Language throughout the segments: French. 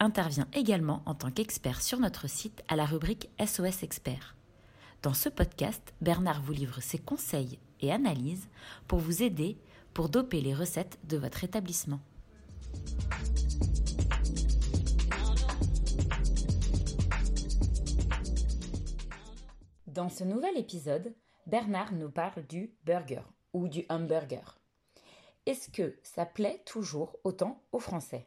intervient également en tant qu'expert sur notre site à la rubrique SOS Expert. Dans ce podcast, Bernard vous livre ses conseils et analyses pour vous aider pour doper les recettes de votre établissement. Dans ce nouvel épisode, Bernard nous parle du burger ou du hamburger. Est-ce que ça plaît toujours autant aux Français?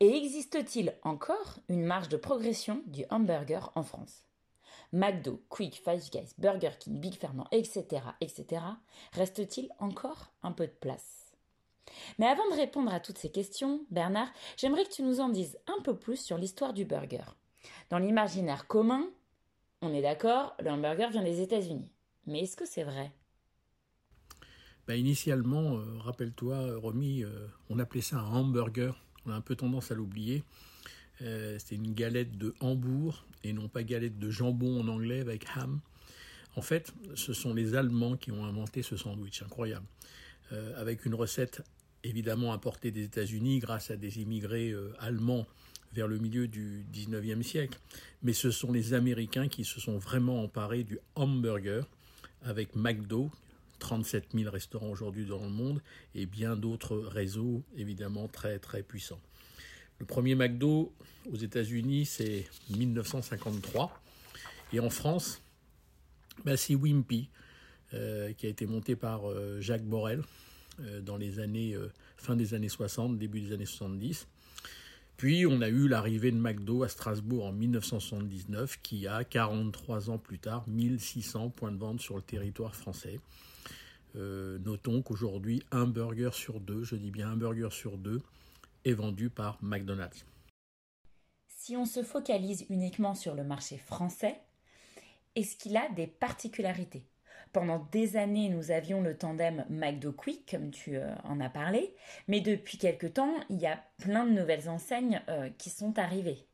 Et existe-t-il encore une marge de progression du hamburger en France? McDo, Quick, Five Guys, Burger King, Big Fernand, etc., etc., reste-t-il encore un peu de place? Mais avant de répondre à toutes ces questions, Bernard, j'aimerais que tu nous en dises un peu plus sur l'histoire du burger. Dans l'imaginaire commun, on est d'accord, le hamburger vient des États-Unis. Mais est-ce que c'est vrai? Bah, Initialement, euh, rappelle-toi, Romy, euh, on appelait ça un hamburger. On a un peu tendance à l'oublier. Euh, c'était une galette de Hambourg et non pas galette de jambon en anglais avec ham. En fait, ce sont les Allemands qui ont inventé ce sandwich, incroyable. avec une recette évidemment importée des États-Unis grâce à des immigrés allemands vers le milieu du 19e siècle. Mais ce sont les Américains qui se sont vraiment emparés du hamburger avec McDo, 37 000 restaurants aujourd'hui dans le monde, et bien d'autres réseaux évidemment très très puissants. Le premier McDo aux États-Unis, c'est 1953. Et en France, bah, c'est Wimpy, euh, qui a été monté par euh, Jacques Borel euh, dans les années, fin des années 60, début des années 70. Puis on a eu l'arrivée de McDo à Strasbourg en 1979, qui a 43 ans plus tard 1600 points de vente sur le territoire français. Euh, notons qu'aujourd'hui, un burger sur deux, je dis bien un burger sur deux, est vendu par McDonald's. Si on se focalise uniquement sur le marché français, est-ce qu'il a des particularités? Pendant des années, nous avions le tandem McDo Quick, comme tu euh, en as parlé, mais depuis quelque temps, il y a plein de nouvelles enseignes euh, qui sont arrivées.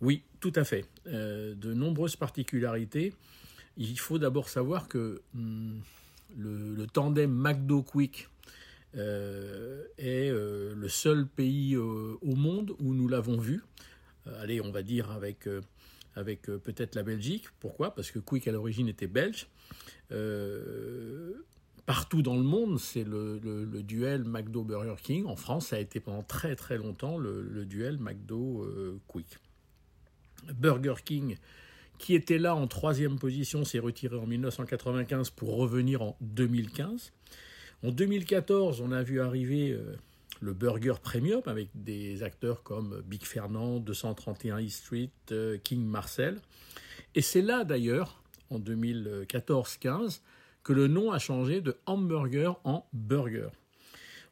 Oui, tout à fait. Euh, de nombreuses particularités. Il faut d'abord savoir que hmm, le, tandem McDo Quick est le seul pays au monde où nous l'avons vu. allez, on va dire avec avec peut-être la Belgique. Pourquoi? Parce que Quick à l'origine était belge. Euh, partout dans le monde, c'est le, duel McDo-Burger King. En France, ça a été pendant très très longtemps le, duel McDo-Quick. Burger King, qui était là en troisième position, s'est retiré en 1995 pour revenir en 2015. En 2014, on a vu arriver euh, le Burger Premium avec des acteurs comme Big Fernand, 231 East Street, euh, King Marcel. Et c'est là d'ailleurs en 2014-15 que le nom a changé de hamburger en burger.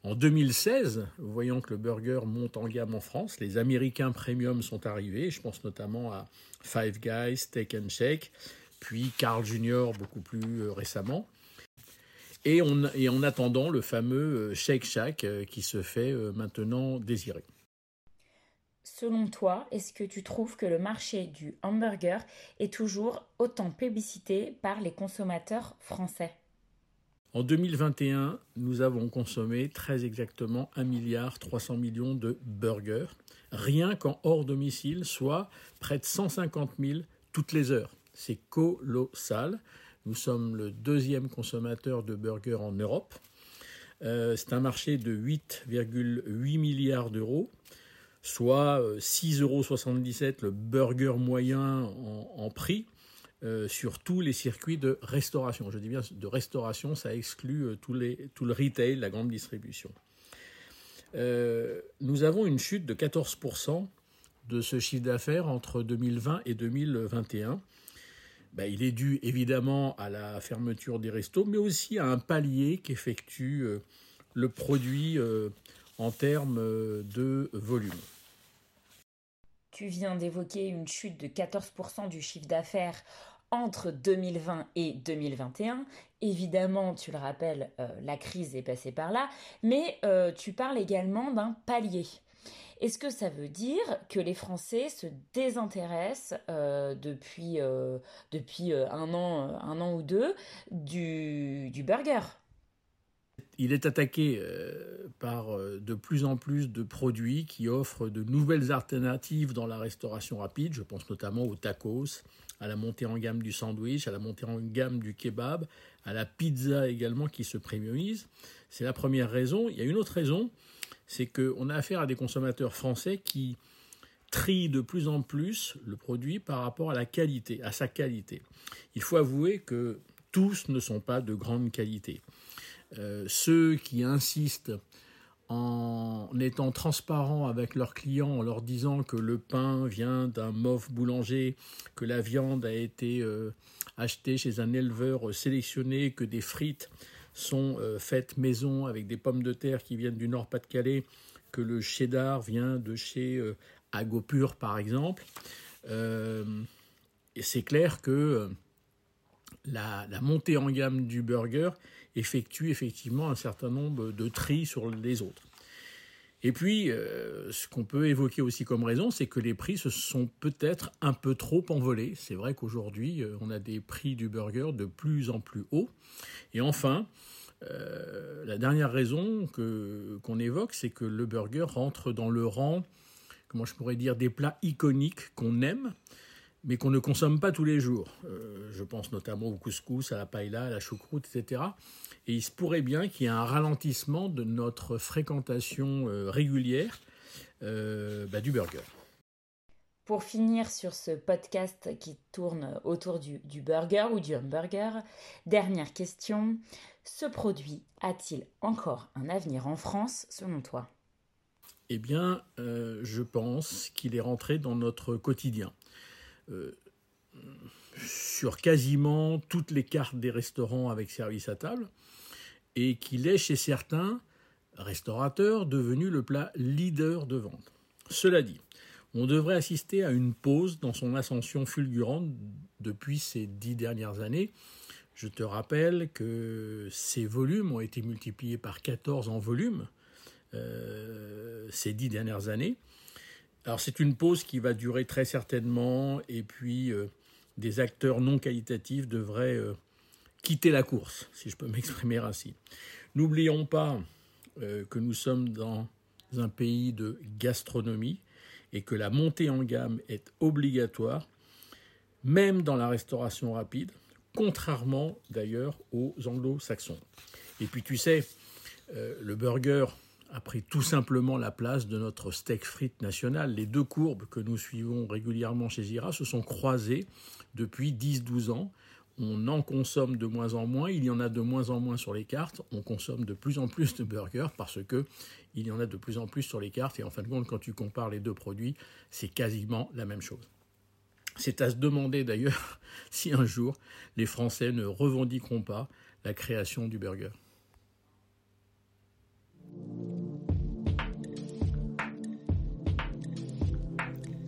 En 2016, voyant que le burger monte en gamme en France, les Américains premium sont arrivés. Je pense notamment à Five Guys, Steak and Shake, puis Carl Jr. beaucoup plus euh, récemment. Et, en attendant le fameux euh, Shake Shack euh, qui se fait maintenant désirer. Selon toi, est-ce que tu trouves que le marché du hamburger est toujours autant publicité par les consommateurs français? En 2021, nous avons consommé très exactement 1,3 milliard de burgers, rien qu'en hors domicile, soit près de 150 000 toutes les heures. C'est colossal. Nous sommes le deuxième consommateur de burgers en Europe. Euh, c'est un marché de 8,8 milliards d'euros soit 6,77 euros le burger moyen en, prix euh, sur tous les circuits de restauration. Je dis bien de restauration, ça exclut euh, tout le retail, la grande distribution. Euh, nous avons une chute de 14% de ce chiffre d'affaires entre 2020 et 2021. Ben, il est dû évidemment à la fermeture des restos, mais aussi à un palier qu'effectue le produit en termes de volume. Tu viens d'évoquer une chute de 14% du chiffre d'affaires entre 2020 et 2021. Évidemment, tu le rappelles, euh, la crise est passée par là, mais euh, tu parles également d'un palier. Est-ce que ça veut dire que les Français se désintéressent euh, depuis, depuis un, an, un an ou deux du, du burger? Il est attaqué par de plus en plus de produits qui offrent de nouvelles alternatives dans la restauration rapide. Je pense notamment aux tacos, à la montée en gamme du sandwich, à la montée en gamme du kebab, à la pizza également qui se premiumise. C'est la première raison. Il y a une autre raison, c'est qu'on a affaire à des consommateurs français qui trient de plus en plus le produit par rapport à la qualité, à sa qualité. Il faut avouer que tous ne sont pas de grande qualité. Euh, ceux qui insistent en étant transparents avec leurs clients, en leur disant que le pain vient d'un mof boulanger, que la viande a été euh, achetée chez un éleveur sélectionné, que des frites sont euh, faites maison avec des pommes de terre qui viennent du Nord-Pas-de-Calais, que le cheddar vient de chez euh, Agopur par exemple. et c'est clair que la, montée en gamme du burger effectue effectivement un certain nombre de tris sur les autres. Et puis, euh, ce qu'on peut évoquer aussi comme raison, c'est que les prix se sont peut-être un peu trop envolés. C'est vrai qu'aujourd'hui, euh, on a des prix du burger de plus en plus hauts. Et enfin, euh, la dernière raison que, qu'on évoque, c'est que le burger rentre dans le rang, comment je pourrais dire, des plats iconiques qu'on aime, mais qu'on ne consomme pas tous les jours. Euh, je pense notamment au couscous, à la paella, à la choucroute, etc. Et il se pourrait bien qu'il y ait un ralentissement de notre fréquentation euh, régulière euh, bah, du burger. Pour finir sur ce podcast qui tourne autour du, du burger ou du hamburger, dernière question. Ce produit a-t-il encore un avenir en France selon toi? Eh bien, je pense qu'il est rentré dans notre quotidien. Euh, sur quasiment toutes les cartes des restaurants avec service à table, et qu'il est chez certains restaurateurs devenu le plat leader de vente. Cela dit, on devrait assister à une pause dans son ascension fulgurante depuis ces dix dernières années. Je te rappelle que ces volumes ont été multipliés par 14 en volume euh, ces dix dernières années. Alors c'est une pause qui va durer très certainement, et puis euh, des acteurs non qualitatifs devraient euh, quitter la course, si je peux m'exprimer ainsi. N'oublions pas euh, que nous sommes dans un pays de gastronomie et que la montée en gamme est obligatoire, même dans la restauration rapide, contrairement d'ailleurs aux anglo-saxons. Et puis tu sais, le burger a pris tout simplement la place de notre steak frites national. Les deux courbes que nous suivons régulièrement chez Zira se sont croisées depuis 10-12 ans. On en consomme de moins en moins, il y en a de moins en moins sur les cartes, on consomme de plus en plus de burgers parce que il y en a de plus en plus sur les cartes et en fin de compte quand tu compares les deux produits, c'est quasiment la même chose. C'est à se demander d'ailleurs si un jour les Français ne revendiqueront pas la création du burger.